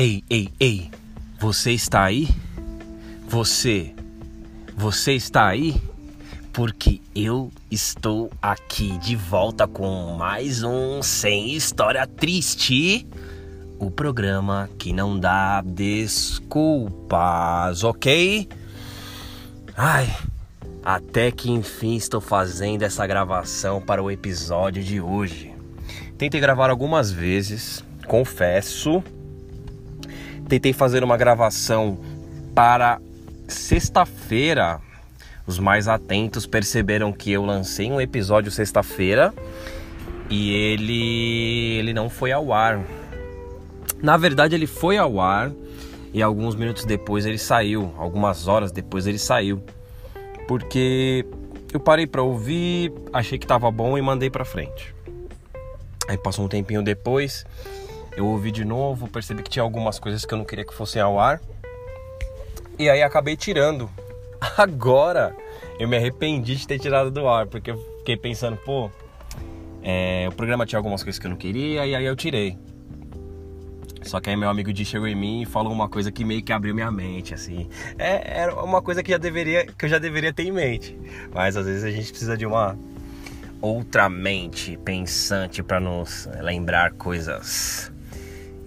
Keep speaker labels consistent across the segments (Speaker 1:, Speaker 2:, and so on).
Speaker 1: Ei, ei, ei, você está aí? Você, você está aí? Porque eu estou aqui de volta com mais um Sem História Triste. O programa que não dá desculpas, ok? Ai, até que enfim estou fazendo essa gravação para o episódio de hoje. Tentei gravar algumas vezes, confesso tentei fazer uma gravação para sexta-feira. Os mais atentos perceberam que eu lancei um episódio sexta-feira e ele ele não foi ao ar. Na verdade, ele foi ao ar e alguns minutos depois ele saiu, algumas horas depois ele saiu. Porque eu parei para ouvir, achei que tava bom e mandei para frente. Aí passou um tempinho depois, eu ouvi de novo, percebi que tinha algumas coisas que eu não queria que fossem ao ar. E aí acabei tirando. Agora eu me arrependi de ter tirado do ar, porque eu fiquei pensando, pô, é, o programa tinha algumas coisas que eu não queria e aí eu tirei. Só que aí meu amigo Di chegou em mim e falou uma coisa que meio que abriu minha mente, assim. É, era uma coisa que, já deveria, que eu já deveria ter em mente. Mas às vezes a gente precisa de uma outra mente pensante para nos lembrar coisas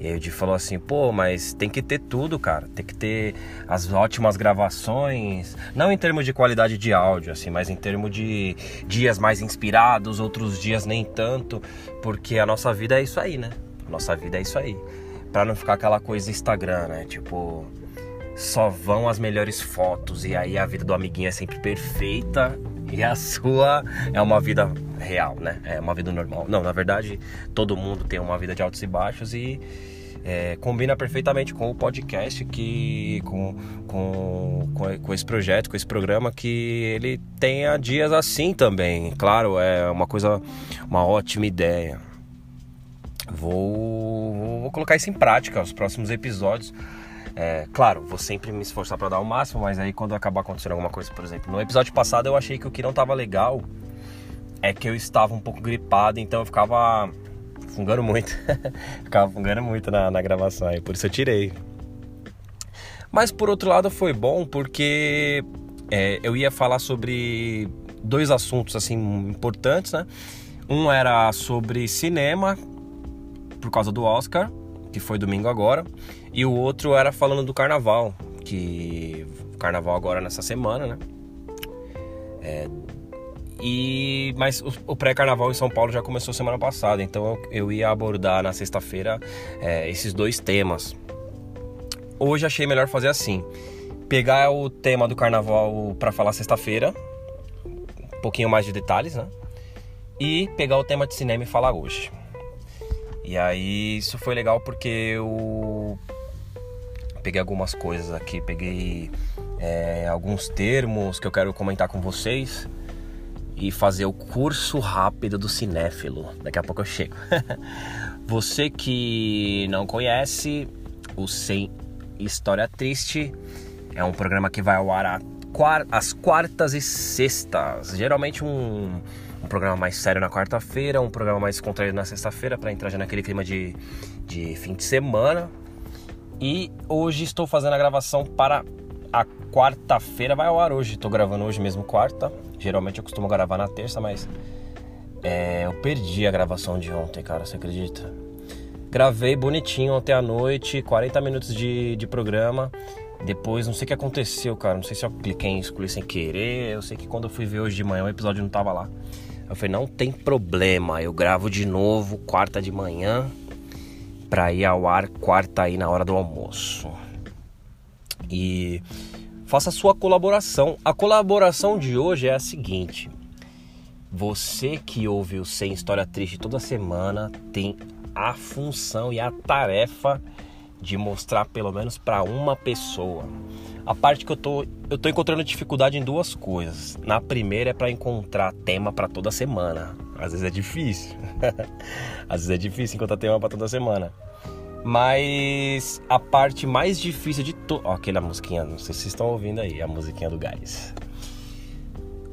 Speaker 1: e aí o Di falou assim, pô, mas tem que ter tudo, cara. Tem que ter as ótimas gravações. Não em termos de qualidade de áudio, assim, mas em termos de dias mais inspirados, outros dias nem tanto. Porque a nossa vida é isso aí, né? A nossa vida é isso aí. Pra não ficar aquela coisa Instagram, né? Tipo, só vão as melhores fotos. E aí a vida do amiguinho é sempre perfeita e a sua é uma vida real, né? É uma vida normal. Não, na verdade, todo mundo tem uma vida de altos e baixos e é, combina perfeitamente com o podcast que com, com, com, esse projeto, com esse programa que ele tenha dias assim também. Claro, é uma coisa, uma ótima ideia. Vou, vou colocar isso em prática os próximos episódios. É, claro, vou sempre me esforçar para dar o máximo, mas aí quando acabar acontecendo alguma coisa, por exemplo, no episódio passado eu achei que o que não tava legal é que eu estava um pouco gripado, então eu ficava fungando muito. ficava fungando muito na, na gravação, aí por isso eu tirei. Mas por outro lado foi bom porque é, eu ia falar sobre dois assuntos assim importantes, né? Um era sobre cinema por causa do Oscar, que foi domingo agora, e o outro era falando do carnaval, que carnaval agora nessa semana, né? É, e mas o, o pré-carnaval em São Paulo já começou semana passada, então eu, eu ia abordar na sexta-feira é, esses dois temas. Hoje achei melhor fazer assim: pegar o tema do carnaval para falar sexta-feira, um pouquinho mais de detalhes, né? E pegar o tema de cinema e falar hoje. E aí isso foi legal porque eu peguei algumas coisas aqui, peguei é, alguns termos que eu quero comentar com vocês e fazer o curso rápido do cinéfilo. Daqui a pouco eu chego. Você que não conhece, o Sem História Triste é um programa que vai ao ar às quartas e sextas. Geralmente um, um programa mais sério na quarta-feira, um programa mais contraído na sexta-feira, para entrar já naquele clima de, de fim de semana. E hoje estou fazendo a gravação para a quarta-feira, vai ao ar hoje. Estou gravando hoje mesmo, quarta. Geralmente eu costumo gravar na terça, mas é, eu perdi a gravação de ontem, cara, você acredita? Gravei bonitinho ontem à noite, 40 minutos de, de programa. Depois, não sei o que aconteceu, cara. Não sei se eu cliquei em excluir sem querer. Eu sei que quando eu fui ver hoje de manhã, o episódio não tava lá. Eu falei, não tem problema. Eu gravo de novo, quarta de manhã para ir ao ar quarta aí na hora do almoço. E faça a sua colaboração. A colaboração de hoje é a seguinte: você que ouve o Sem História Triste toda semana tem a função e a tarefa de mostrar pelo menos para uma pessoa. A parte que eu tô eu tô encontrando dificuldade em duas coisas. Na primeira é para encontrar tema para toda semana. Às vezes é difícil. Às vezes é difícil encontrar tema para toda semana. Mas a parte mais difícil de tudo. Ó, aquela musiquinha, não sei se vocês estão ouvindo aí, a musiquinha do Gás.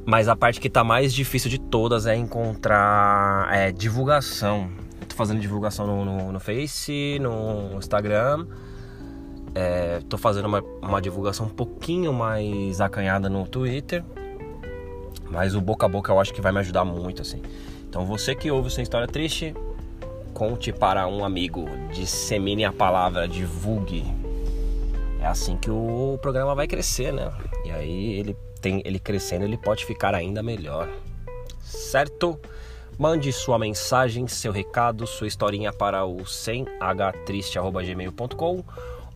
Speaker 1: Mas a parte que tá mais difícil de todas é encontrar é, divulgação. tô fazendo divulgação no, no, no Face, no Instagram, É, tô fazendo uma, uma divulgação um pouquinho mais acanhada no Twitter. Mas o boca a boca eu acho que vai me ajudar muito, assim. Então você que ouve essa história triste, conte para um amigo, dissemine a palavra, divulgue. É assim que o programa vai crescer, né? E aí ele tem ele crescendo, ele pode ficar ainda melhor. Certo? Mande sua mensagem, seu recado, sua historinha para o 100htriste@gmail.com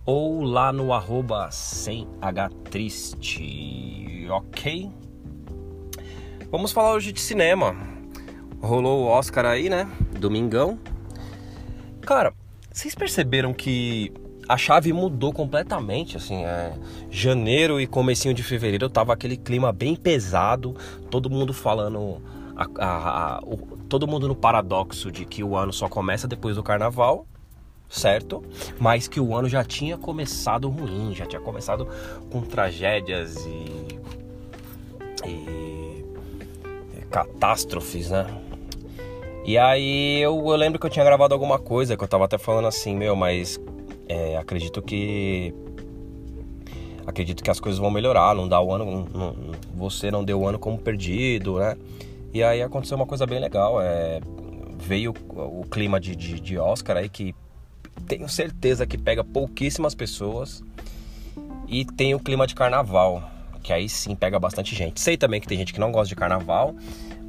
Speaker 1: ou lá no arroba 100htriste, ok? Vamos falar hoje de cinema. Rolou o Oscar aí, né? Domingão. Cara, vocês perceberam que a chave mudou completamente, assim, é, janeiro e comecinho de fevereiro tava aquele clima bem pesado, todo mundo falando, a, a, a, o, todo mundo no paradoxo de que o ano só começa depois do carnaval, certo? Mas que o ano já tinha começado ruim, já tinha começado com tragédias e, e catástrofes, né? E aí eu, eu, lembro que eu tinha gravado alguma coisa que eu tava até falando assim, meu, mas é, acredito que. Acredito que as coisas vão melhorar, não dá o ano. Não, você não deu o ano como perdido, né? E aí aconteceu uma coisa bem legal. É, veio o, clima de, de, de Oscar aí que tenho certeza que pega pouquíssimas pessoas. E tem o clima de carnaval que aí sim pega bastante gente. Sei também que tem gente que não gosta de carnaval,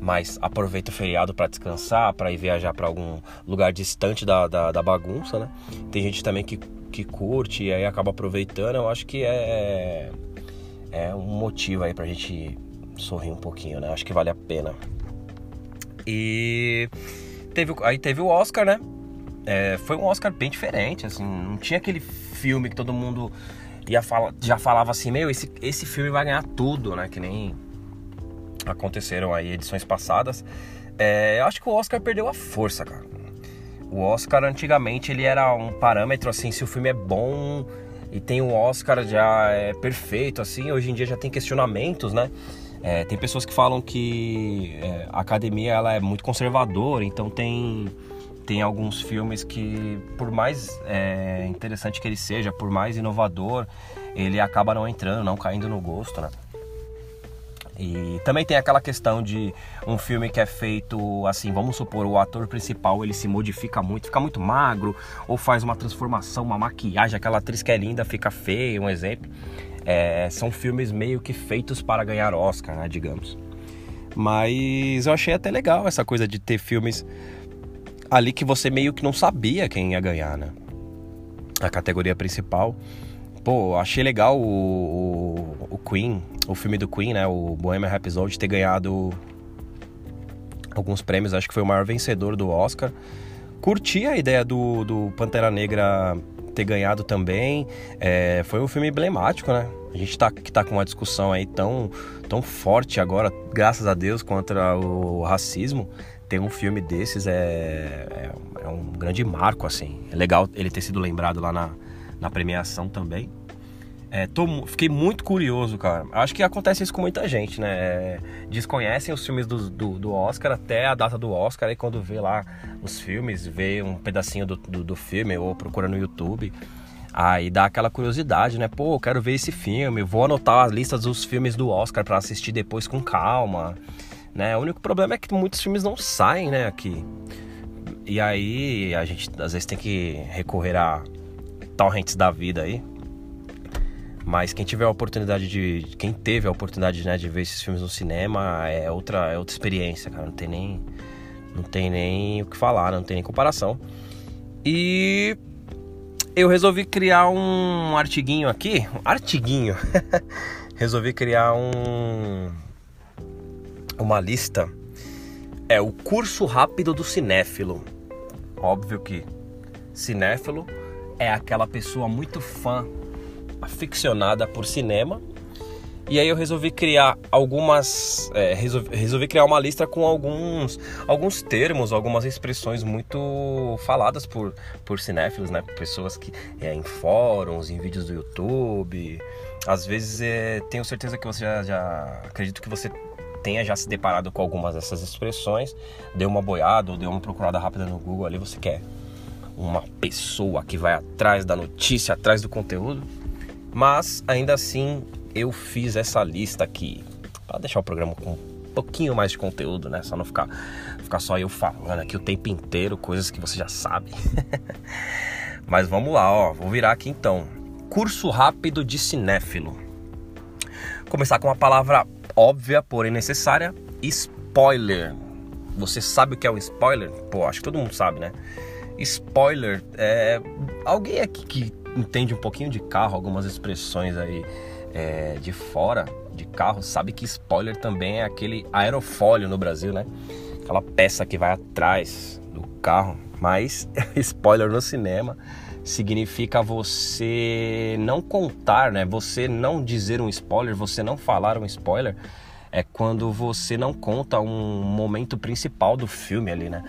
Speaker 1: mas aproveita o feriado para descansar, para ir viajar para algum lugar distante da, da, da, bagunça, né? Tem gente também que, que curte e aí acaba aproveitando. Eu acho que é, é um motivo aí pra gente sorrir um pouquinho, né? Acho que vale a pena. E teve, aí teve o Oscar, né? É, foi um Oscar bem diferente, assim, não tinha aquele filme que todo mundo ia fala, já falava assim, meu, esse, esse filme vai ganhar tudo, né? Que nem aconteceram aí edições passadas. É, eu acho que o Oscar perdeu a força, cara. O Oscar antigamente ele era um parâmetro assim, se o filme é bom e tem um Oscar já é perfeito, assim. Hoje em dia já tem questionamentos, né? É, tem pessoas que falam que é, a academia ela é muito conservadora, então tem tem alguns filmes que, por mais é, interessante que ele seja, por mais inovador, ele acaba não entrando, não caindo no gosto, né? E também tem aquela questão de um filme que é feito assim, vamos supor, o ator principal ele se modifica muito, fica muito magro, ou faz uma transformação, uma maquiagem, aquela atriz que é linda fica feia, um exemplo. É, são filmes meio que feitos para ganhar Oscar, né, digamos. Mas eu achei até legal essa coisa de ter filmes ali que você meio que não sabia quem ia ganhar, né? A categoria principal. Pô, achei legal o, o, o Queen, o filme do Queen, né? O Bohemian Rhapsody ter ganhado alguns prêmios. Acho que foi o maior vencedor do Oscar. Curti a ideia do, do Pantera Negra ter ganhado também. É, foi um filme emblemático, né? A gente tá, que tá com uma discussão aí tão, tão forte agora, graças a Deus, contra o racismo ter um filme desses é, é, é, um grande marco, assim. É legal ele ter sido lembrado lá na, na premiação também. É, tô, fiquei muito curioso, cara. Acho que acontece isso com muita gente, né? É, desconhecem os filmes do, do, do, Oscar até a data do Oscar, e quando vê lá os filmes, vê um pedacinho do, do, do filme ou procura no YouTube, aí dá aquela curiosidade, né? Pô, quero ver esse filme, vou anotar a lista dos filmes do Oscar para assistir depois com calma. Né? O único problema é que muitos filmes não saem, né, aqui. E aí a gente às vezes tem que recorrer a torrents da vida aí. Mas quem tiver a oportunidade de. Quem teve a oportunidade né, de ver esses filmes no cinema é outra, é outra experiência, cara. Não tem nem. Não tem nem o que falar, não tem nem comparação. E eu resolvi criar um artiguinho aqui. Um artiguinho. resolvi criar um uma lista é o curso rápido do cinéfilo. Óbvio que cinéfilo é aquela pessoa muito fã, aficionada por cinema. E aí eu resolvi criar algumas, é, resolvi, resolvi, criar uma lista com alguns, alguns termos, algumas expressões muito faladas por, por cinéfilos, né? Pessoas que é, em fóruns, em vídeos do YouTube. Às vezes é, tenho certeza que você já, já acredito que você tenha já se deparado com algumas dessas expressões, dê uma boiada ou dê uma procurada rápida no Google ali, você quer uma pessoa que vai atrás da notícia, atrás do conteúdo, mas ainda assim eu fiz essa lista aqui para deixar o programa com um pouquinho mais de conteúdo, né? Só não ficar, ficar só eu falando aqui o tempo inteiro, coisas que você já sabe. mas vamos lá, ó, vou virar aqui então. Curso rápido de cinéfilo. Começar com uma palavra óbvia, porém necessária: spoiler. Você sabe o que é um spoiler? Pô, acho que todo mundo sabe, né? Spoiler é. Alguém aqui que entende um pouquinho de carro, algumas expressões aí é, de fora de carro, sabe que spoiler também é aquele aerofólio no Brasil, né? Aquela peça que vai atrás do carro. Mas spoiler no cinema significa você não contar, né? Você não dizer um spoiler, você não falar um spoiler é quando você não conta um momento principal do filme ali, né?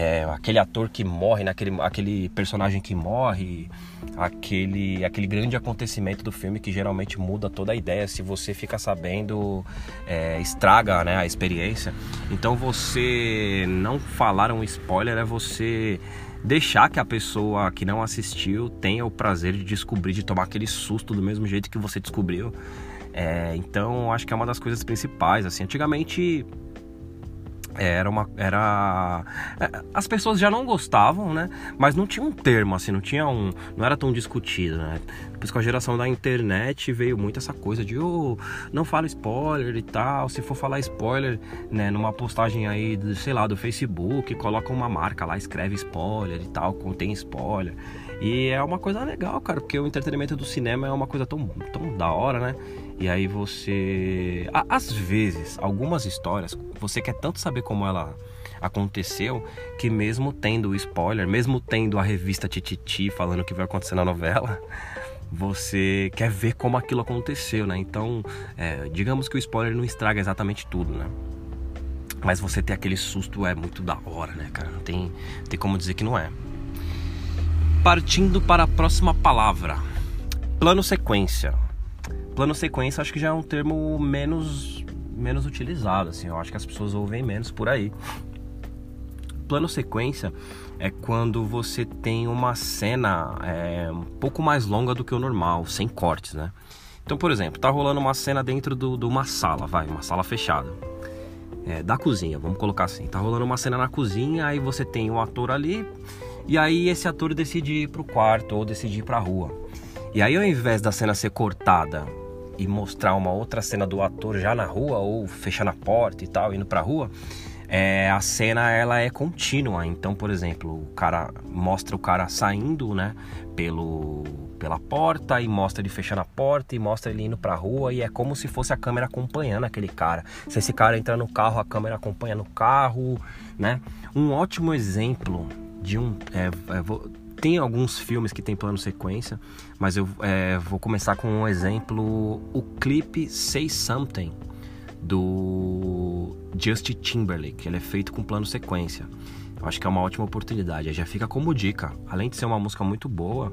Speaker 1: É, aquele ator que morre, naquele, né? aquele personagem que morre, aquele, aquele grande acontecimento do filme que geralmente muda toda a ideia. Se você fica sabendo, é, estraga né, a experiência. Então você não falar um spoiler é você deixar que a pessoa que não assistiu tenha o prazer de descobrir, de tomar aquele susto do mesmo jeito que você descobriu. É, então, acho que é uma das coisas principais. Assim, antigamente era uma era é, as pessoas já não gostavam né? Mas não tinha um termo assim não tinha um não era tão discutido né? Depois com a geração da internet veio muito essa coisa de oh, não fala spoiler e tal. Se for falar spoiler né numa postagem aí sei lá do Facebook coloca uma marca lá escreve spoiler e tal contém spoiler e é uma coisa legal cara porque o entretenimento do cinema é uma coisa tão tão da hora né e aí você. Às vezes, algumas histórias, você quer tanto saber como ela aconteceu, que mesmo tendo o spoiler, mesmo tendo a revista Tititi falando o que vai acontecer na novela, você quer ver como aquilo aconteceu, né? Então, é, digamos que o spoiler não estraga exatamente tudo, né? Mas você ter aquele susto é muito da hora, né, cara? Não tem, tem como dizer que não é. Partindo para a próxima palavra: plano sequência plano sequência acho que já é um termo menos menos utilizado, assim, eu acho que as pessoas ouvem menos por aí. Plano sequência é quando você tem uma cena é, um pouco mais longa do que o normal, sem cortes, né? Então, por exemplo, tá rolando uma cena dentro de uma sala, vai, uma sala fechada. É, da cozinha, vamos colocar assim. Tá rolando uma cena na cozinha, aí você tem um ator ali, e aí esse ator decide ir pro quarto ou decide ir pra rua. E aí, ao invés da cena ser cortada e mostrar uma outra cena do ator já na rua ou fechando a porta e tal, indo pra rua, é, a cena ela é contínua. Então, por exemplo, o cara mostra o cara saindo, né, pelo pela porta e mostra ele fechando a porta e mostra ele indo pra rua e é como se fosse a câmera acompanhando aquele cara. Se esse cara entra no carro, a câmera acompanha no carro, né? Um ótimo exemplo de um é, é, vou, tem alguns filmes que tem plano sequência, mas eu é, vou começar com um exemplo: o clipe Say Something do Justin Timberlake. Ele é feito com plano sequência. Eu acho que é uma ótima oportunidade. Já fica como dica. Além de ser uma música muito boa,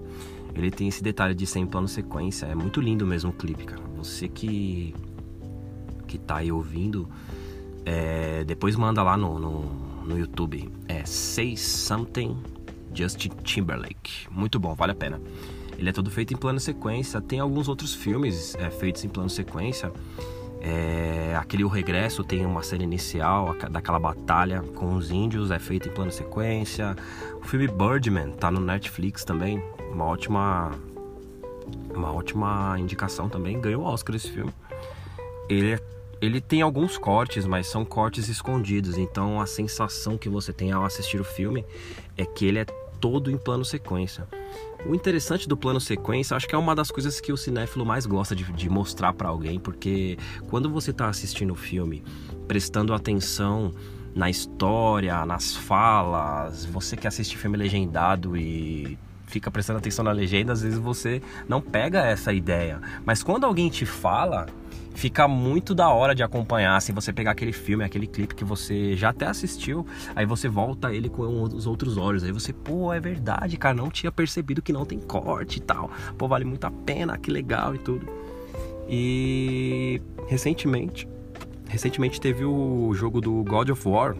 Speaker 1: ele tem esse detalhe de ser em plano sequência. É muito lindo mesmo o clipe, cara. Você que que tá aí ouvindo, é, depois manda lá no, no, no YouTube. É Say Something Justin Timberlake. Muito bom, vale a pena. Ele é todo feito em plano sequência. Tem alguns outros filmes é, feitos em plano sequência. É, aquele O Regresso tem uma cena inicial daquela batalha com os índios, é feito em plano sequência. O filme Birdman tá no Netflix também, uma ótima uma ótima indicação também, ganhou o Oscar esse filme. Ele é, ele tem alguns cortes, mas são cortes escondidos, então a sensação que você tem ao assistir o filme é que ele é todo em plano sequência. O interessante do plano sequência, acho que é uma das coisas que o cinéfilo mais gosta de, de mostrar para alguém, porque quando você está assistindo o filme, prestando atenção na história, nas falas, você que assiste filme legendado e fica prestando atenção na legenda, às vezes você não pega essa ideia. Mas quando alguém te fala, fica muito da hora de acompanhar. Se você pegar aquele filme, aquele clipe que você já até assistiu, aí você volta ele com os outros olhos. Aí você, pô, é verdade, cara, não tinha percebido que não tem corte e tal. Pô, vale muito a pena, que legal e tudo. E recentemente, recentemente teve o jogo do God of War,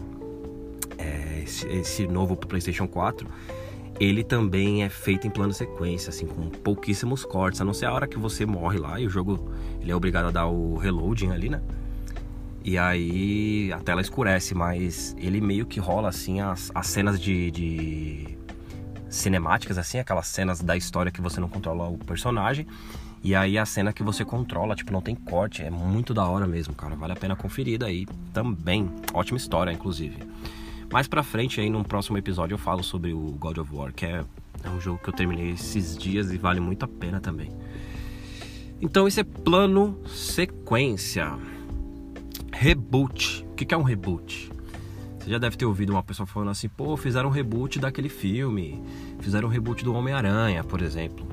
Speaker 1: é, esse, esse novo pro PlayStation 4. Ele também é feito em plano sequência, assim, com pouquíssimos cortes, a não ser a hora que você morre lá e o jogo ele é obrigado a dar o reloading ali, né? E aí a tela escurece, mas ele meio que rola assim as, as cenas de, de cinemáticas, assim, aquelas cenas da história que você não controla o personagem. E aí a cena que você controla, tipo, não tem corte, é muito da hora mesmo, cara. Vale a pena conferir daí também. Ótima história, inclusive. Mais pra frente aí, num próximo episódio, eu falo sobre o God of War, que é, é um jogo que eu terminei esses dias e vale muito a pena também. Então esse é plano sequência. Reboot. O que é um reboot? Você já deve ter ouvido uma pessoa falando assim, pô, fizeram um reboot daquele filme, fizeram um reboot do Homem-Aranha, por exemplo.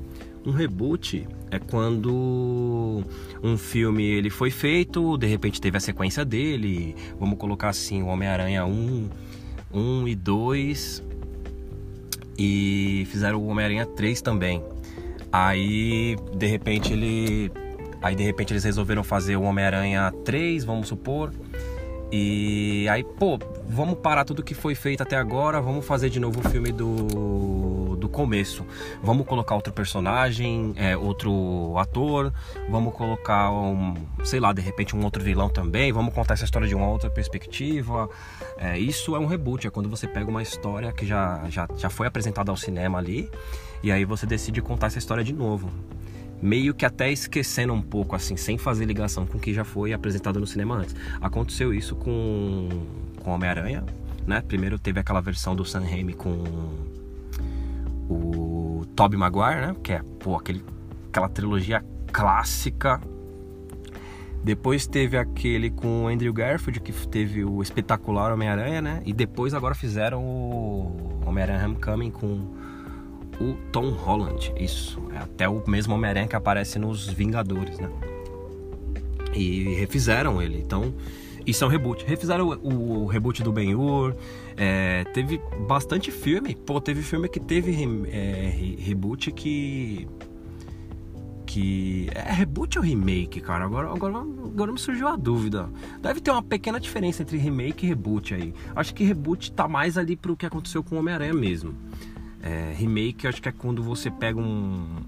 Speaker 1: Um reboot é quando um filme ele foi feito, de repente teve a sequência dele, vamos colocar assim, o Homem-Aranha 1, 1 e 2 e fizeram o Homem-Aranha 3 também. Aí, de repente ele aí de repente eles resolveram fazer o Homem-Aranha 3, vamos supor, e aí, pô, vamos parar tudo que foi feito até agora, vamos fazer de novo o filme do, do começo. Vamos colocar outro personagem, é, outro ator, vamos colocar um, sei lá, de repente um outro vilão também, vamos contar essa história de uma outra perspectiva. É, isso é um reboot, é quando você pega uma história que já, já, já foi apresentada ao cinema ali, e aí você decide contar essa história de novo meio que até esquecendo um pouco, assim, sem fazer ligação com o que já foi apresentado no cinema antes. Aconteceu isso com, com Homem-Aranha, né? Primeiro teve aquela versão do Sam Raimi com o Tobey Maguire, né? Que é, pô, aquele, aquela trilogia clássica. Depois teve aquele com o Andrew Garfield, que teve o espetacular Homem-Aranha, né? E depois agora fizeram o Homem-Aranha Homecoming com o Tom Holland. Isso, é até o mesmo Homem-Aranha que aparece nos Vingadores, né? E refizeram ele, então isso é um reboot. Refizeram o, o reboot do Ben-Hur, é, teve bastante filme. Pô, teve filme que teve é, reboot que... Que... É reboot ou remake, cara? Agora, agora, agora me surgiu a dúvida. Deve ter uma pequena diferença entre remake e reboot aí. Acho que reboot tá mais ali pro que aconteceu com o Homem-Aranha mesmo. É, remake, acho que é quando você pega um, um,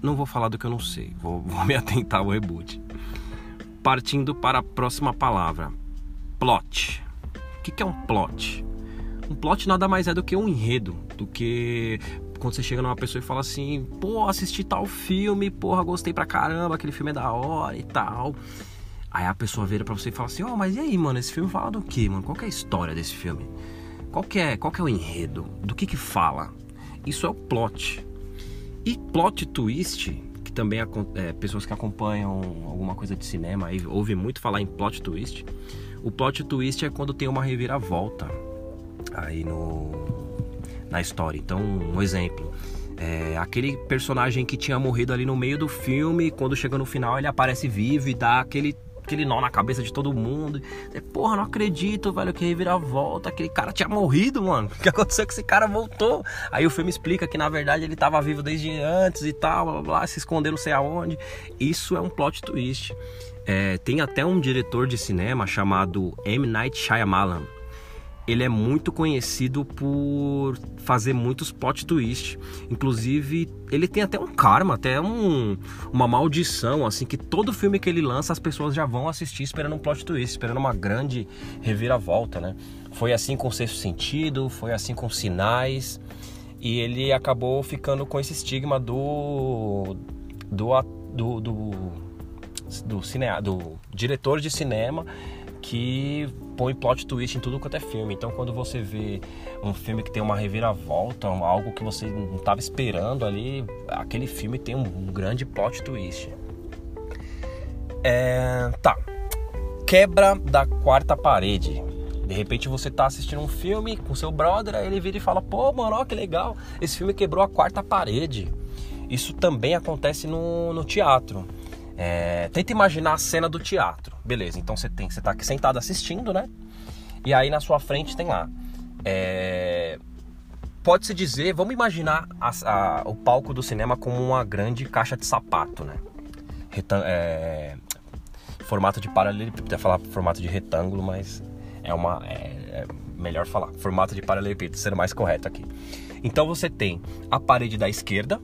Speaker 1: Não vou falar do que eu não sei, vou, vou me atentar ao reboot. Partindo para a próxima palavra: plot. O que, é um plot? Um plot nada mais é do que um enredo, do que quando você chega numa pessoa e fala assim, pô, assisti tal filme, porra, gostei pra caramba, aquele filme é da hora e tal. Aí a pessoa vira pra você e fala assim, ó, oh, mas e aí, mano, esse filme fala do que, mano? Qual que é a história desse filme? Qual que é, qual que é o enredo? Do que que fala? Isso é o plot. E plot twist, que também é, pessoas que acompanham alguma coisa de cinema aí ouvem muito falar em plot twist. O plot twist é quando tem uma reviravolta aí no na história. Então, um exemplo, é, aquele personagem que tinha morrido ali no meio do filme, quando chega no final ele aparece vivo e dá aquele aquele nó na cabeça de todo mundo. Você, Porra, não acredito, velho, que reviravolta. Aquele cara tinha morrido, mano. O que aconteceu que esse cara voltou? Aí o filme explica que na verdade ele estava vivo desde antes e tal, blá, blá, blá, se escondeu não sei aonde. Isso é um plot twist. É, tem até um diretor de cinema chamado M. Night Shyamalan ele é muito conhecido por fazer muitos plot twist. Inclusive, ele tem até um karma, até um, uma maldição, assim, que todo filme que ele lança as pessoas já vão assistir esperando um plot twist, esperando uma grande reviravolta, né? Foi assim com Sexto Sentido, foi assim com Sinais, e ele acabou ficando com esse estigma do do do, do, do, cine, do diretor de cinema que põe plot twist em tudo quanto é filme. Então, quando você vê um filme que tem uma reviravolta, algo que você não estava esperando ali, aquele filme tem um, grande plot twist. É, tá. Quebra da quarta parede. De repente você tá assistindo um filme com seu brother, aí ele vira e fala: pô, mano, ó, que legal, esse filme quebrou a quarta parede. Isso também acontece no, no teatro. É, tenta imaginar a cena do teatro. Beleza, então você tem, você tá aqui sentado assistindo, né? E aí na sua frente tem lá. É, Pode-se dizer, vamos imaginar a, a, o palco do cinema como uma grande caixa de sapato, né? Retan é, formato de paralelepípedo, falar formato de retângulo, mas é uma. É, é melhor falar, formato de paralelepípedo, sendo mais correto aqui. Então você tem a parede da esquerda,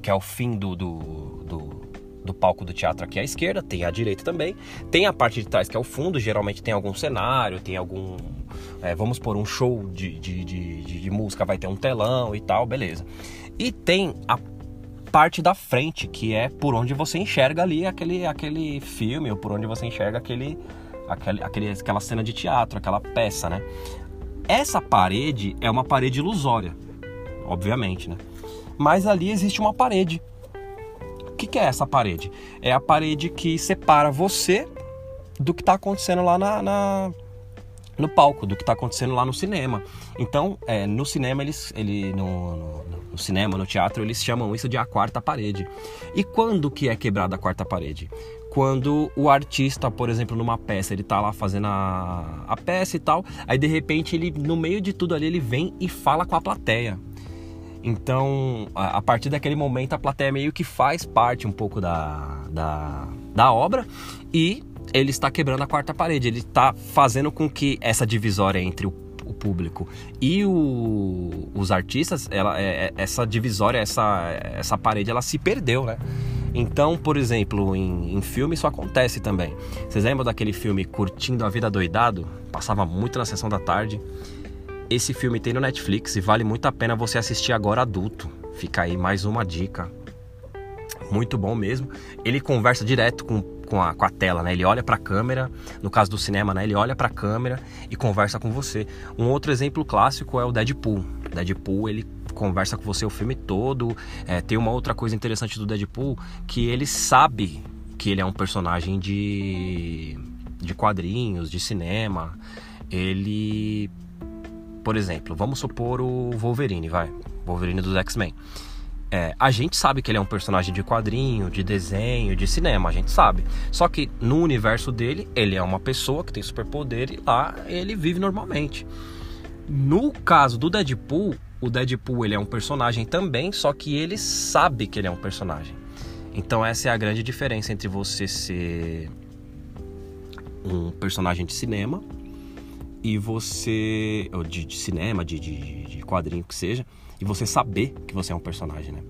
Speaker 1: que é o fim do, do, do, do, palco do teatro aqui à esquerda, tem a direita também. Tem a parte de trás, que é o fundo, geralmente tem algum cenário, tem algum. É, vamos por um show de, de, de, de, de música, vai ter um telão e tal, beleza. E tem a parte da frente, que é por onde você enxerga ali aquele, aquele filme, ou por onde você enxerga aquele, aquele, aquele, aquela cena de teatro, aquela peça, né? Essa parede é uma parede ilusória, obviamente, né? Mas ali existe uma parede. Que, que é essa parede? É a parede que separa você do que está acontecendo lá na, na, no palco, do que está acontecendo lá no cinema. Então, é, no cinema eles, ele, no, no, no, cinema, no teatro, eles chamam isso de a quarta parede. E quando que é quebrada a quarta parede? Quando o artista, por exemplo, numa peça, ele tá lá fazendo a, a peça e tal, aí de repente ele, no meio de tudo ali, ele vem e fala com a plateia. Então, a, a partir daquele momento, a plateia meio que faz parte um pouco da, da, da obra e ele está quebrando a quarta parede, ele está fazendo com que essa divisória entre o, o público e o, os artistas, ela, é, é, essa divisória, essa, essa parede, ela se perdeu, né? Então, por exemplo, em, em filme isso acontece também. Vocês lembram daquele filme Curtindo a Vida Doidado? Passava muito na sessão da tarde. Esse filme tem no Netflix e vale muito a pena você assistir agora adulto. Fica aí mais uma dica. Muito bom mesmo. Ele conversa direto com com a, com a tela, né? Ele olha para a câmera, no caso do cinema, né? Ele olha para a câmera e conversa com você. Um outro exemplo clássico é o Deadpool. Deadpool, ele conversa com você o filme todo. É, tem uma outra coisa interessante do Deadpool que ele sabe que ele é um personagem de de quadrinhos, de cinema. Ele, por exemplo, vamos supor o Wolverine, vai, Wolverine dos X-Men. É, a gente sabe que ele é um personagem de quadrinho, de desenho, de cinema, a gente sabe. Só que no universo dele, ele é uma pessoa que tem superpoder e lá ele vive normalmente. No caso do Deadpool, o Deadpool ele é um personagem também, só que ele sabe que ele é um personagem. Então essa é a grande diferença entre você ser um personagem de cinema e você. ou de, de cinema, de, de, de quadrinho que seja e você saber que você é um personagem, né?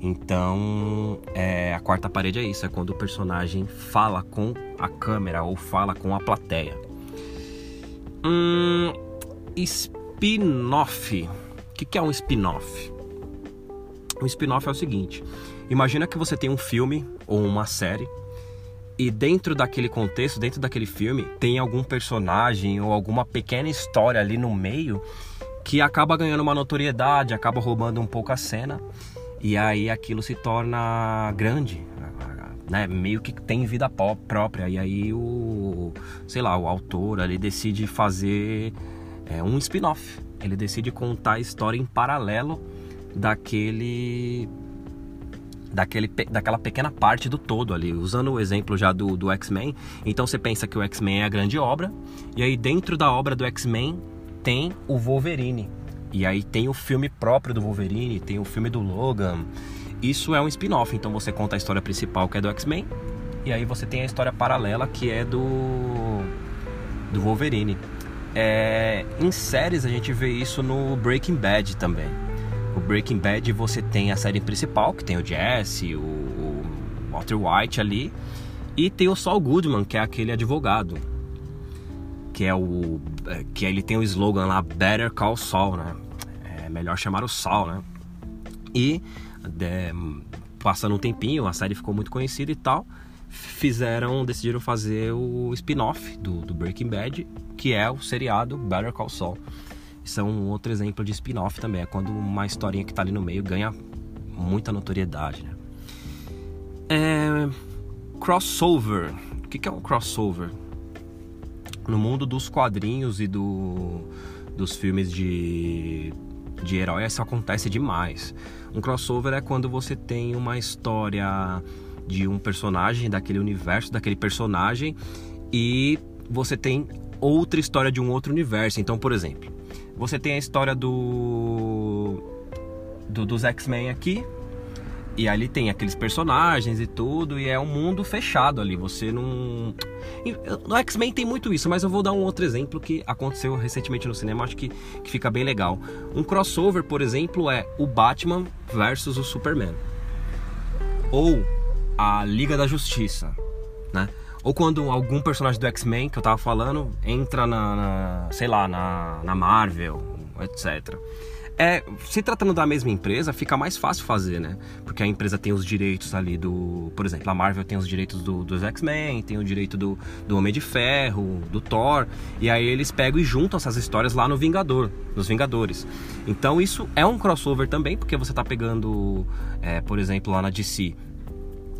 Speaker 1: Então, é, a quarta parede é isso, é quando o personagem fala com a câmera ou fala com a plateia. Hum, spin-off. O que, que é um spin-off? Um spin-off é o seguinte: imagina que você tem um filme ou uma série e dentro daquele contexto, dentro daquele filme, tem algum personagem ou alguma pequena história ali no meio que acaba ganhando uma notoriedade, acaba roubando um pouco a cena e aí aquilo se torna grande, né? Meio que tem vida própria e aí o, sei lá, o autor ali decide fazer é, um spin-off. Ele decide contar a história em paralelo daquele daquele, daquela pequena parte do todo ali. Usando o exemplo já do, do X-Men, então você pensa que o X-Men é a grande obra, e aí dentro da obra do X-Men tem o Wolverine. E aí tem o filme próprio do Wolverine, tem o filme do Logan. Isso é um spin-off, então você conta a história principal que é do X-Men, e aí você tem a história paralela que é do do Wolverine. É, em séries a gente vê isso no Breaking Bad também. O Breaking Bad você tem a série principal, que tem o Jesse, o, Walter White ali, e tem o Saul Goodman, que é aquele advogado que é o é, que ele tem o slogan lá Better Call Saul, né? É melhor chamar o Saul, né? E de, passando um tempinho, a série ficou muito conhecida e tal, fizeram, decidiram fazer o spin-off do, do, Breaking Bad, que é o seriado Better Call Saul. É um outro exemplo de spin-off também, é quando uma historinha que está ali no meio ganha muita notoriedade, né? É, crossover. O que é um crossover? no mundo dos quadrinhos e do, dos filmes de, de herói, isso acontece demais. Um crossover é quando você tem uma história de um personagem, daquele universo, daquele personagem, e você tem outra história de um outro universo. Então, por exemplo, você tem a história do, do dos X-Men aqui, E ali tem aqueles personagens e tudo, e é um mundo fechado ali. Você não. No X-Men tem muito isso, mas eu vou dar um outro exemplo que aconteceu recentemente no cinema, acho que, que fica bem legal. Um crossover, por exemplo, é o Batman versus o Superman. Ou a Liga da Justiça, né? Ou quando algum personagem do X-Men que eu tava falando entra na, na sei lá, na, na Marvel, etc. É, se tratando da mesma empresa, fica mais fácil fazer, né? Porque a empresa tem os direitos ali do. Por exemplo, a Marvel tem os direitos do, dos X-Men, tem o direito do, do Homem de Ferro, do Thor. E aí eles pegam e juntam essas histórias lá no Vingador, nos Vingadores. Então isso é um crossover também, porque você tá pegando, é, por exemplo, lá na DC.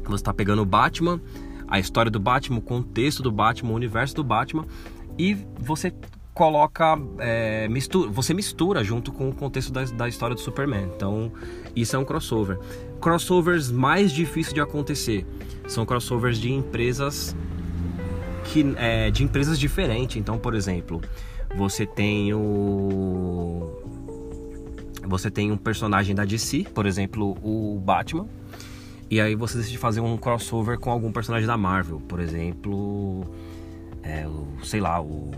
Speaker 1: Você tá pegando o Batman, a história do Batman, o contexto do Batman, o universo do Batman. E você coloca é, mistura, você mistura junto com o contexto da, da, história do Superman. Então isso é um crossover. Crossovers mais difíceis de acontecer são crossovers de empresas que é, de empresas diferentes. Então, por exemplo, você tem o você tem um personagem da DC, por exemplo, o Batman. E aí você decide fazer um crossover com algum personagem da Marvel, por exemplo, é, o, sei lá, o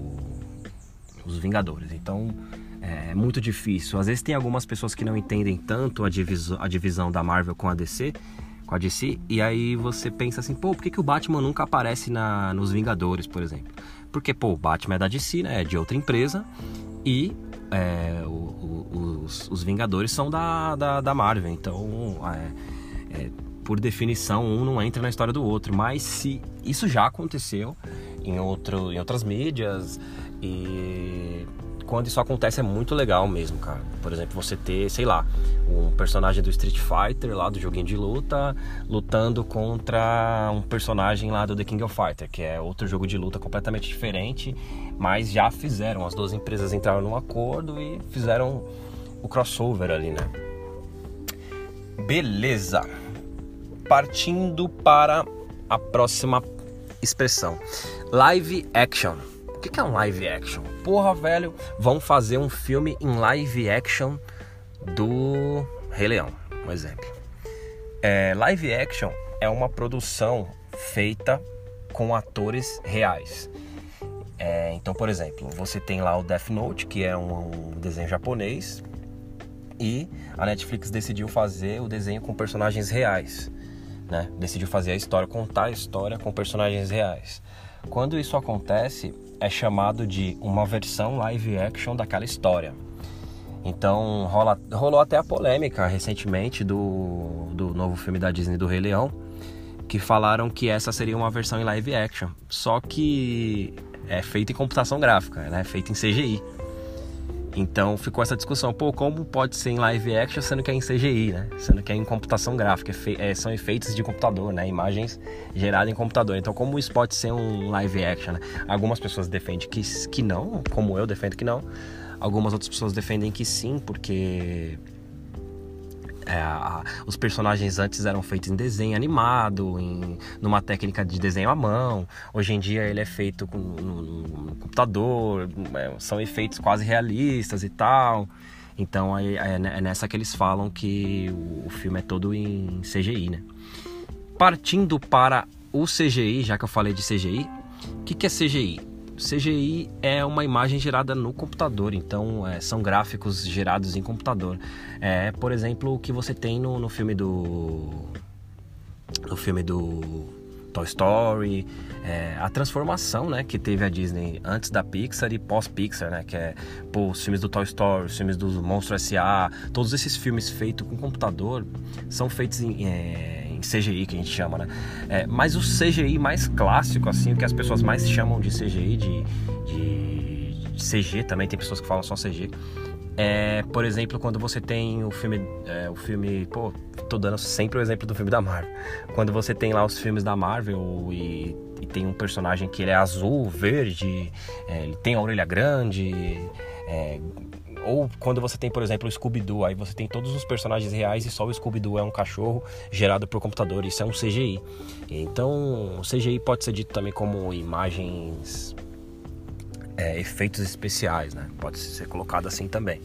Speaker 1: os Vingadores. Então é muito difícil. Às vezes tem algumas pessoas que não entendem tanto a, divisão, a divisão da Marvel com a DC, com a DC, e aí você pensa assim, pô, por que, que o Batman nunca aparece na, nos Vingadores, por exemplo? Porque, pô, o Batman é da DC, né? É de outra empresa, e é, o, o, os, os, Vingadores são da, da, da Marvel, então é, é, por definição um não entra na história do outro. Mas se isso já aconteceu em, outro, em outras mídias, e quando isso acontece é muito legal mesmo, cara. Por exemplo, você ter, sei lá, um personagem do Street Fighter lá do joguinho de luta lutando contra um personagem lá do The King of Fighter, que é outro jogo de luta completamente diferente, mas já fizeram, as duas empresas entraram num acordo e fizeram o crossover ali, né? Beleza. Partindo para a próxima expressão. Live action. O que é um live action? Porra, velho, vão fazer um filme em live action do Rei Leão, um exemplo. É, live action é uma produção feita com atores reais. É, então, por exemplo, você tem lá o Death Note, que é um, um desenho japonês, e a Netflix decidiu fazer o desenho com personagens reais. Né? Decidiu fazer a história, contar a história com personagens reais. Quando isso acontece, é chamado de uma versão live action daquela história. Então rola, rolou até a polêmica recentemente do, do novo filme da Disney do Rei Leão, que falaram que essa seria uma versão em live action, só que é feita em computação gráfica, né? Feita em CGI. Então ficou essa discussão, pô, como pode ser em live action sendo que é em CGI, né? Sendo que é em computação gráfica, é, são efeitos de computador, né? Imagens geradas em computador. Então como isso pode ser um live action, né? Algumas pessoas defendem que, que não, como eu defendo que não. Algumas outras pessoas defendem que sim, porque é, os personagens antes eram feitos em desenho animado, em, numa técnica de desenho à mão. Hoje em dia ele é feito com, no, no computador, é, são efeitos quase realistas e tal. Então é, é, é, nessa que eles falam que o, o filme é todo em CGI, né? Partindo para o CGI, já que eu falei de CGI, o que, que é CGI? CGI é uma imagem gerada no computador, então é, são gráficos gerados em computador. É, por exemplo, o que você tem no, no filme do. No filme do Toy Story, é, a transformação né, que teve a Disney antes da Pixar e pós-Pixar, né, que é pô, os filmes do Toy Story, os filmes do Monstro S.A., todos esses filmes feitos com computador são feitos em, é, CGI que a gente chama, né? É, mas o CGI mais clássico, assim, o que as pessoas mais chamam de CGI, de, de, de CG também, tem pessoas que falam só CG. É, por exemplo, quando você tem o filme, é, o filme, pô, tô dando sempre o exemplo do filme da Marvel. Quando você tem lá os filmes da Marvel e, e tem um personagem que ele é azul, verde, é, ele tem a orelha grande, é, ou quando você tem, por exemplo, o Scooby-Doo, aí você tem todos os personagens reais e só o Scooby-Doo é um cachorro gerado por computador. Isso é um CGI. Então, o CGI pode ser dito também como imagens, é, efeitos especiais, né? Pode ser colocado assim também.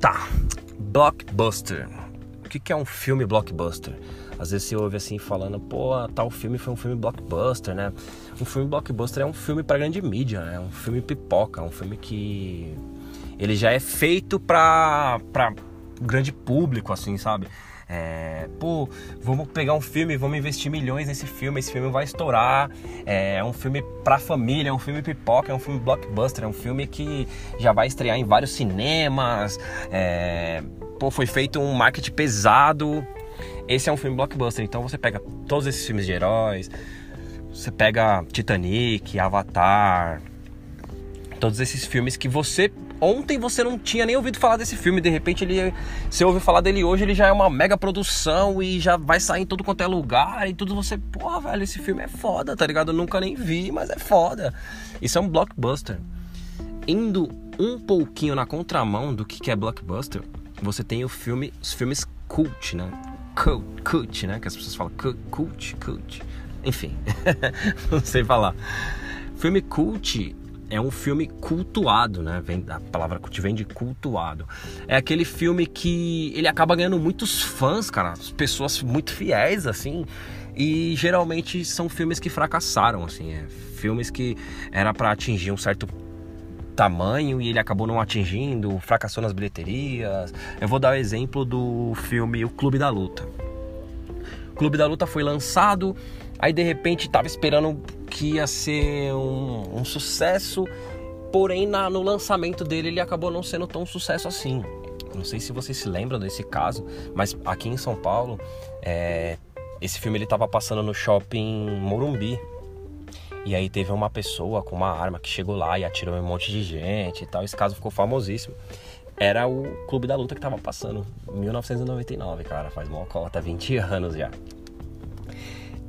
Speaker 1: tá. Blockbuster. que é um filme blockbuster? Às vezes você ouve assim falando, pô, tal filme foi um filme blockbuster, né? Um filme blockbuster é um filme para grande mídia, né? Um filme pipoca, um filme que ele já é feito para para grande público, assim, sabe? É, pô, vamos pegar um filme, vamos investir milhões nesse filme, esse filme vai estourar. É, é um filme pra família, é um filme pipoca, é um filme blockbuster, é um filme que já vai estrear em vários cinemas. É, pô, foi feito um marketing pesado. Esse é um filme blockbuster, então você pega todos esses filmes de heróis, você pega Titanic, Avatar, todos esses filmes que você ontem você não tinha nem ouvido falar desse filme, de repente ele você ouve falar dele hoje, ele já é uma mega produção e já vai sair em todo quanto é lugar e tudo você, porra, velho, esse filme é foda, tá ligado? Eu nunca nem vi, mas é foda. Isso é um blockbuster. Indo um pouquinho na contramão do que é blockbuster, você tem o filme, os filmes cult, né? Cult, cult, né? Que as pessoas falam cult, cult. Enfim, não sei falar. Filme cult é um filme cultuado, né? Vem, a palavra cult vem de cultuado. É aquele filme que ele acaba ganhando muitos fãs, cara, pessoas muito fiéis, assim. E geralmente são filmes que fracassaram, assim. É, filmes que era para atingir um certo tamanho e ele acabou não atingindo, fracassou nas bilheterias. Eu vou dar o exemplo do filme O Clube da Luta. O Clube da Luta foi lançado, aí de repente tava esperando que ia ser um, um sucesso, porém na, no lançamento dele ele acabou não sendo tão sucesso assim. Não sei se vocês se lembram desse caso, mas aqui em São Paulo, é, esse filme ele estava passando no shopping Morumbi. E aí teve uma pessoa com uma arma que chegou lá e atirou um monte de gente e tal. Esse caso ficou famosíssimo. Era o Clube da Luta que tava passando, 1999, cara, faz uma cota, 20 anos já.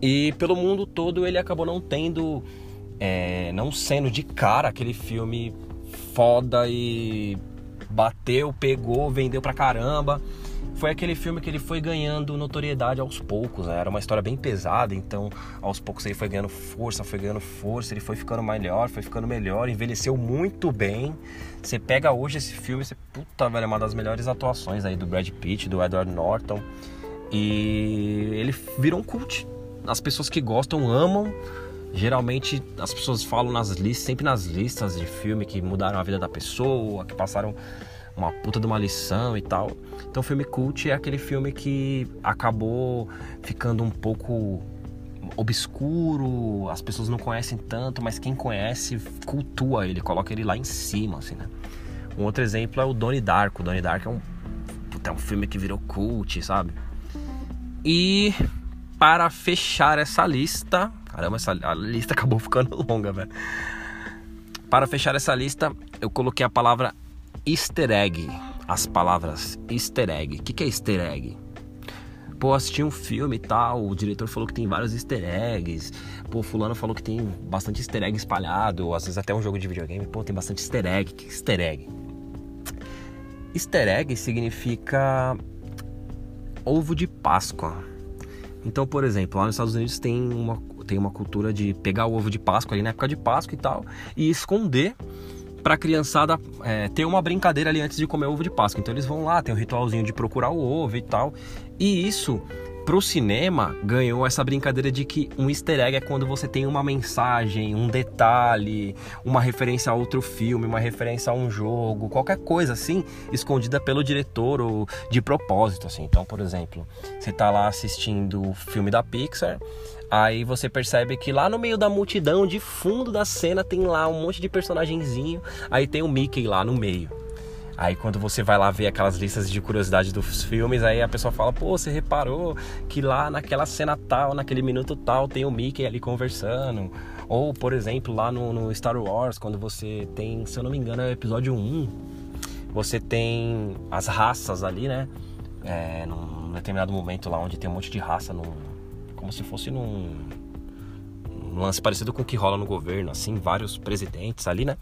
Speaker 1: E pelo mundo todo ele acabou não tendo, é, não sendo de cara aquele filme foda e bateu, pegou, vendeu pra caramba. Foi aquele filme que ele foi ganhando notoriedade aos poucos, né? era uma história bem pesada, então aos poucos ele foi ganhando força, foi ganhando força, ele foi ficando melhor, foi ficando melhor, envelheceu muito bem. Você pega hoje esse filme, você, puta, velho, é uma das melhores atuações aí do Brad Pitt, do Edward Norton. E ele virou um cult, as pessoas que gostam amam. Geralmente as pessoas falam nas listas, sempre nas listas de filme que mudaram a vida da pessoa, que passaram uma puta de uma lição e tal. Então, o filme cult é aquele filme que acabou ficando um pouco obscuro, as pessoas não conhecem tanto, mas quem conhece cultua ele, coloca ele lá em cima, assim, né? Um outro exemplo é o Donnie Darko. O Donnie Darko é um, é um filme que virou cult, sabe? E para fechar essa lista. Caramba, essa, a lista acabou ficando longa, velho. Para fechar essa lista, eu coloquei a palavra easter egg. As palavras easter egg. O que, que é easter egg? Pô, assisti um filme e tal, o diretor falou que tem vários easter eggs. Pô, fulano falou que tem bastante easter egg espalhado, às vezes até um jogo de videogame. Pô, tem bastante easter egg. Que é easter egg? Easter egg significa ovo de Páscoa. Então, por exemplo, lá nos Estados Unidos tem uma, tem uma cultura de pegar o ovo de Páscoa ali na época de Páscoa e tal e esconder para a criançada é, ter uma brincadeira ali antes de comer o ovo de Páscoa. Então eles vão lá, tem um ritualzinho de procurar o ovo e tal. E isso pro cinema ganhou essa brincadeira de que um easter egg é quando você tem uma mensagem, um detalhe, uma referência a outro filme, uma referência a um jogo, qualquer coisa assim, escondida pelo diretor ou de propósito assim. Então, por exemplo, você tá lá assistindo o filme da Pixar, Aí você percebe que lá no meio da multidão, de fundo da cena, tem lá um monte de personagenzinho. Aí tem o Mickey lá no meio. Aí quando você vai lá ver aquelas listas de curiosidade dos filmes, aí a pessoa fala, pô, você reparou que lá naquela cena tal, naquele minuto tal, tem o Mickey ali conversando. Ou, por exemplo, lá no, no Star Wars, quando você tem, se eu não me engano, é o episódio 1, você tem as raças ali, né? É, num determinado momento lá onde tem um monte de raça, num, como se fosse num, num lance parecido com o que rola no governo, assim, vários presidentes ali, né?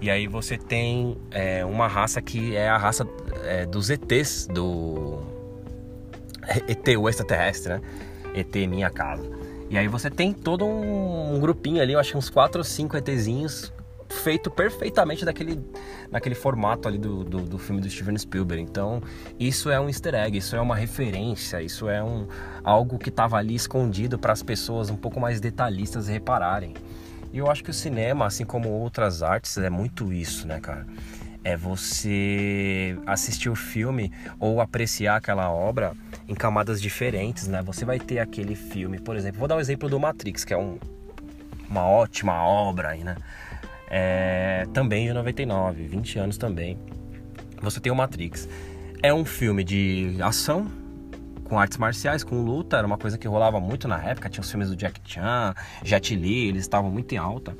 Speaker 1: E aí você tem é, uma raça que é a raça é, dos ETs, do ET, o extraterrestre, né? ET Minha Casa. E aí você tem todo um, um grupinho ali, eu acho uns 4 ou 5 ETzinhos feito perfeitamente daquele, naquele formato ali do, do, do, filme do Steven Spielberg. Então, isso é um easter egg, isso é uma referência, isso é um, algo que estava ali escondido para as pessoas um pouco mais detalhistas repararem. E eu acho que o cinema, assim como outras artes, é muito isso, né, cara? É você assistir o filme ou apreciar aquela obra em camadas diferentes, né? Você vai ter aquele filme, por exemplo, vou dar o um exemplo do Matrix, que é um, uma ótima obra aí, né? É, também de 99, 20 anos também. Você tem o Matrix. É um filme de ação, com artes marciais, com luta, era uma coisa que rolava muito na época. Tinha os filmes do Jack Chan, Jet Li, eles estavam muito em alta.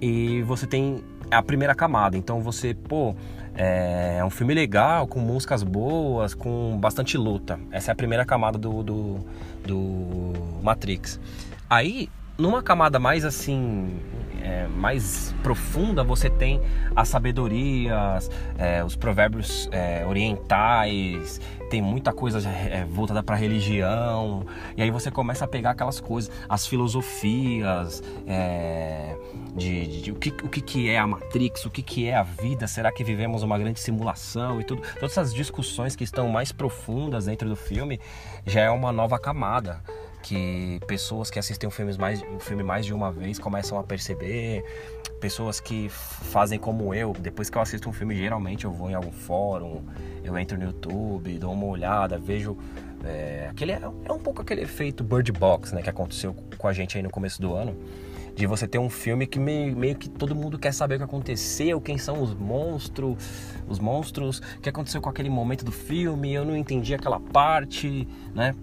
Speaker 1: E você tem a primeira camada, então você, pô, é, é um filme legal, com músicas boas, com bastante luta. Essa é a primeira camada do, do, do Matrix. Aí numa camada mais assim, é, mais profunda, você tem as sabedorias, é, os provérbios é, orientais, tem muita coisa é, voltada para religião, e aí você começa a pegar aquelas coisas, as filosofias é, de, de, de, o, que, o que, que é a Matrix, o que, que é a vida, será que vivemos uma grande simulação e tudo. Todas essas discussões que estão mais profundas dentro do filme já é uma nova camada que pessoas que assistem o filme mais, o filme mais de uma vez começam a perceber, pessoas que fazem como eu, depois que eu assisto um filme, geralmente eu vou em algum fórum, eu entro no YouTube, dou uma olhada, vejo. É, aquele, é um pouco aquele efeito Bird Box né, que aconteceu com a gente aí no começo do ano. De você ter um filme que meio, meio que todo mundo quer saber o que aconteceu, quem são os monstros, os monstros, o que aconteceu com aquele momento do filme, eu não entendi aquela parte, né?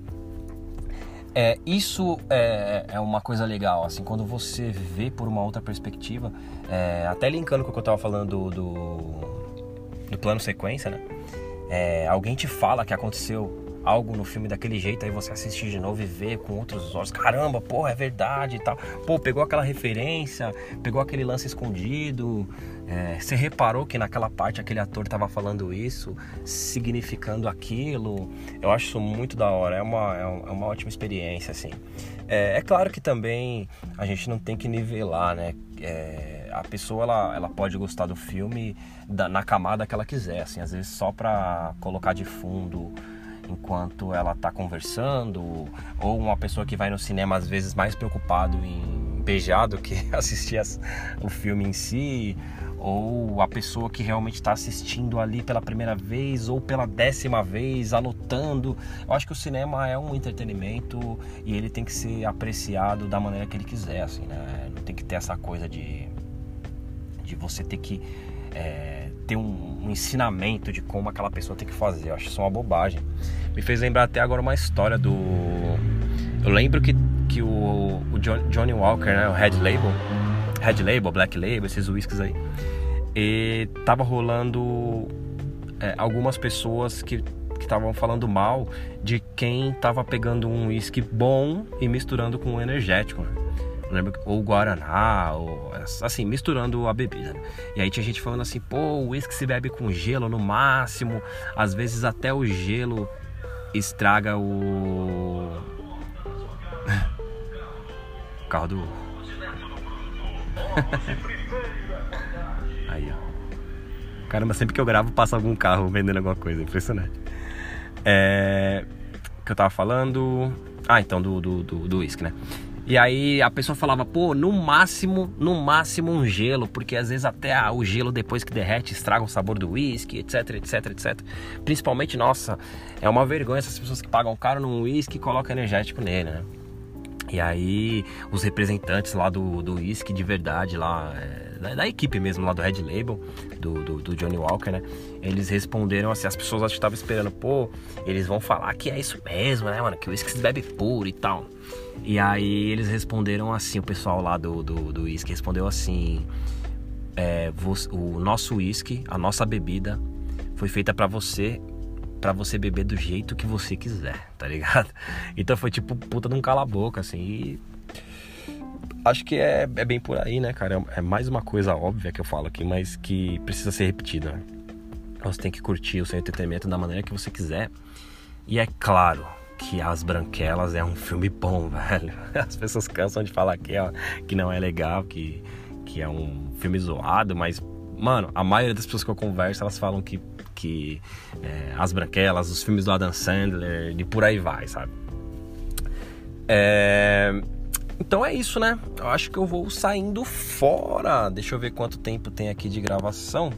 Speaker 1: É, isso é, é, uma coisa legal, assim, quando você vê por uma outra perspectiva, é, até linkando com o que eu estava falando do, do, plano sequência, né? É, alguém te fala que aconteceu algo no filme daquele jeito, aí você assiste de novo e vê com outros olhos, caramba, pô, é verdade e tal. Pô, pegou aquela referência, pegou aquele lance escondido. É, você reparou que naquela parte aquele ator estava falando isso, significando aquilo. Eu acho isso muito da hora, é uma, é, é uma ótima experiência, assim. É, é, claro que também a gente não tem que nivelar, né? É, a pessoa ela, ela pode gostar do filme da, na camada que ela quiser, assim, às vezes só para colocar de fundo enquanto ela está conversando, ou uma pessoa que vai no cinema às vezes mais preocupado em beijar do que assistir as, o filme em si, ou a pessoa que realmente está assistindo ali pela primeira vez ou pela décima vez, anotando. Eu acho que o cinema é um entretenimento e ele tem que ser apreciado da maneira que ele quiser, assim, né? Não tem que ter essa coisa de, de você ter que é, ter um, um, ensinamento de como aquela pessoa tem que fazer. Eu acho isso uma bobagem. Me fez lembrar até agora uma história do. Eu lembro que, que o, o Johnny Walker, né, o Red Label, Red Label, Black Label, esses whiskies aí, e tava rolando é, algumas pessoas que estavam falando mal de quem tava pegando um whisky bom e misturando com um energético. Né? lembro, ou Guaraná, ou assim, misturando a bebida. Né? E aí tinha gente falando assim, pô, o uísque se bebe com gelo no máximo, às vezes até o gelo estraga o. o carro do. aí, ó. Caramba, sempre que eu gravo passa algum carro vendendo alguma coisa, impressionante. É. Que eu tava falando. Ah, então, do, do, do, do whisky, né? E aí a pessoa falava, pô, no máximo, no máximo um gelo, porque às vezes até o gelo depois que derrete estraga o sabor do uísque, etc, etc, etc. Principalmente, nossa, é uma vergonha essas pessoas que pagam caro num uísque e colocam energético nele, né? E aí os representantes lá do, do whisky de verdade, lá, é, da, da, equipe mesmo, lá do Red Label, do, do, do, Johnny Walker, né? Eles responderam assim, as pessoas acho que estavam esperando, pô, eles vão falar que é isso mesmo, né, mano? Que o whisky se bebe puro e tal. E aí eles responderam assim, o pessoal lá do, do, do whisky respondeu assim: é, o nosso whisky, a nossa bebida, foi feita para você para você beber do jeito que você quiser, tá ligado? Então foi tipo puta de um cala-boca, assim. E acho que é, é bem por aí, né, cara? É, é mais uma coisa óbvia que eu falo aqui, mas que precisa ser repetida, né? Você tem que curtir o seu entretenimento da maneira que você quiser. E é claro, que As Branquelas é um filme bom, velho. As pessoas cansam de falar que, ó, que não é legal, que, que é um filme zoado, mas, mano, a maioria das pessoas que eu converso, elas falam que, é, As Branquelas, os filmes do Adam Sandler, e por aí vai, sabe? É... Então é isso, né? Eu acho que eu vou saindo fora. Deixa eu ver quanto tempo tem aqui de gravação.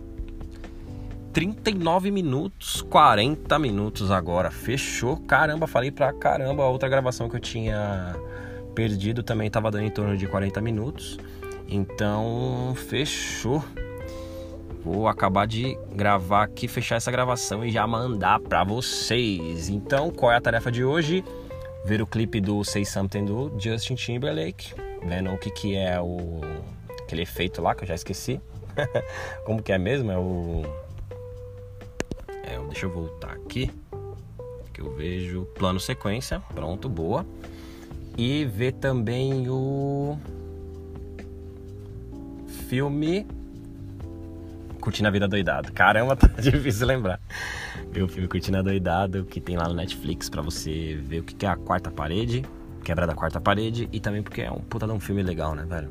Speaker 1: 39 minutos, 40 minutos agora. Fechou. Caramba, falei pra caramba. A outra gravação que eu tinha perdido também tava dando em torno de 40 minutos. Então, fechou. Vou acabar de gravar aqui, fechar essa gravação e já mandar para vocês. Então, qual é a tarefa de hoje? Ver o clipe do Say Something do Justin Timberlake, vendo o que que é o aquele efeito lá que eu já esqueci. Como que é mesmo? É o é, deixa eu voltar aqui. Que eu vejo plano sequência. Pronto, boa. E ver também o filme Curtindo a Vida Doidado. Caramba, tá difícil lembrar. Ver o filme Curtindo a Doidado que tem lá no Netflix para você ver o que é a quarta parede, quebra da quarta parede e também porque é um puta de um filme legal, né, velho?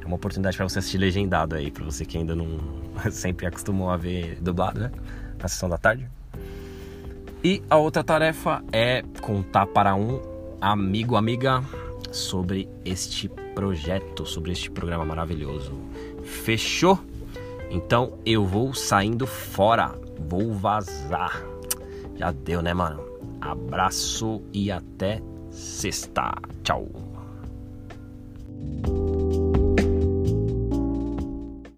Speaker 1: É uma oportunidade para você assistir legendado aí, para você que ainda não sempre acostumou a ver dublado, né? na sessão da tarde. E a outra tarefa é contar para um amigo, amiga, sobre este projeto, sobre este programa maravilhoso. Fechou? Então eu vou saindo fora, vou vazar. Já deu, né, mano? Abraço e até sexta. Tchau.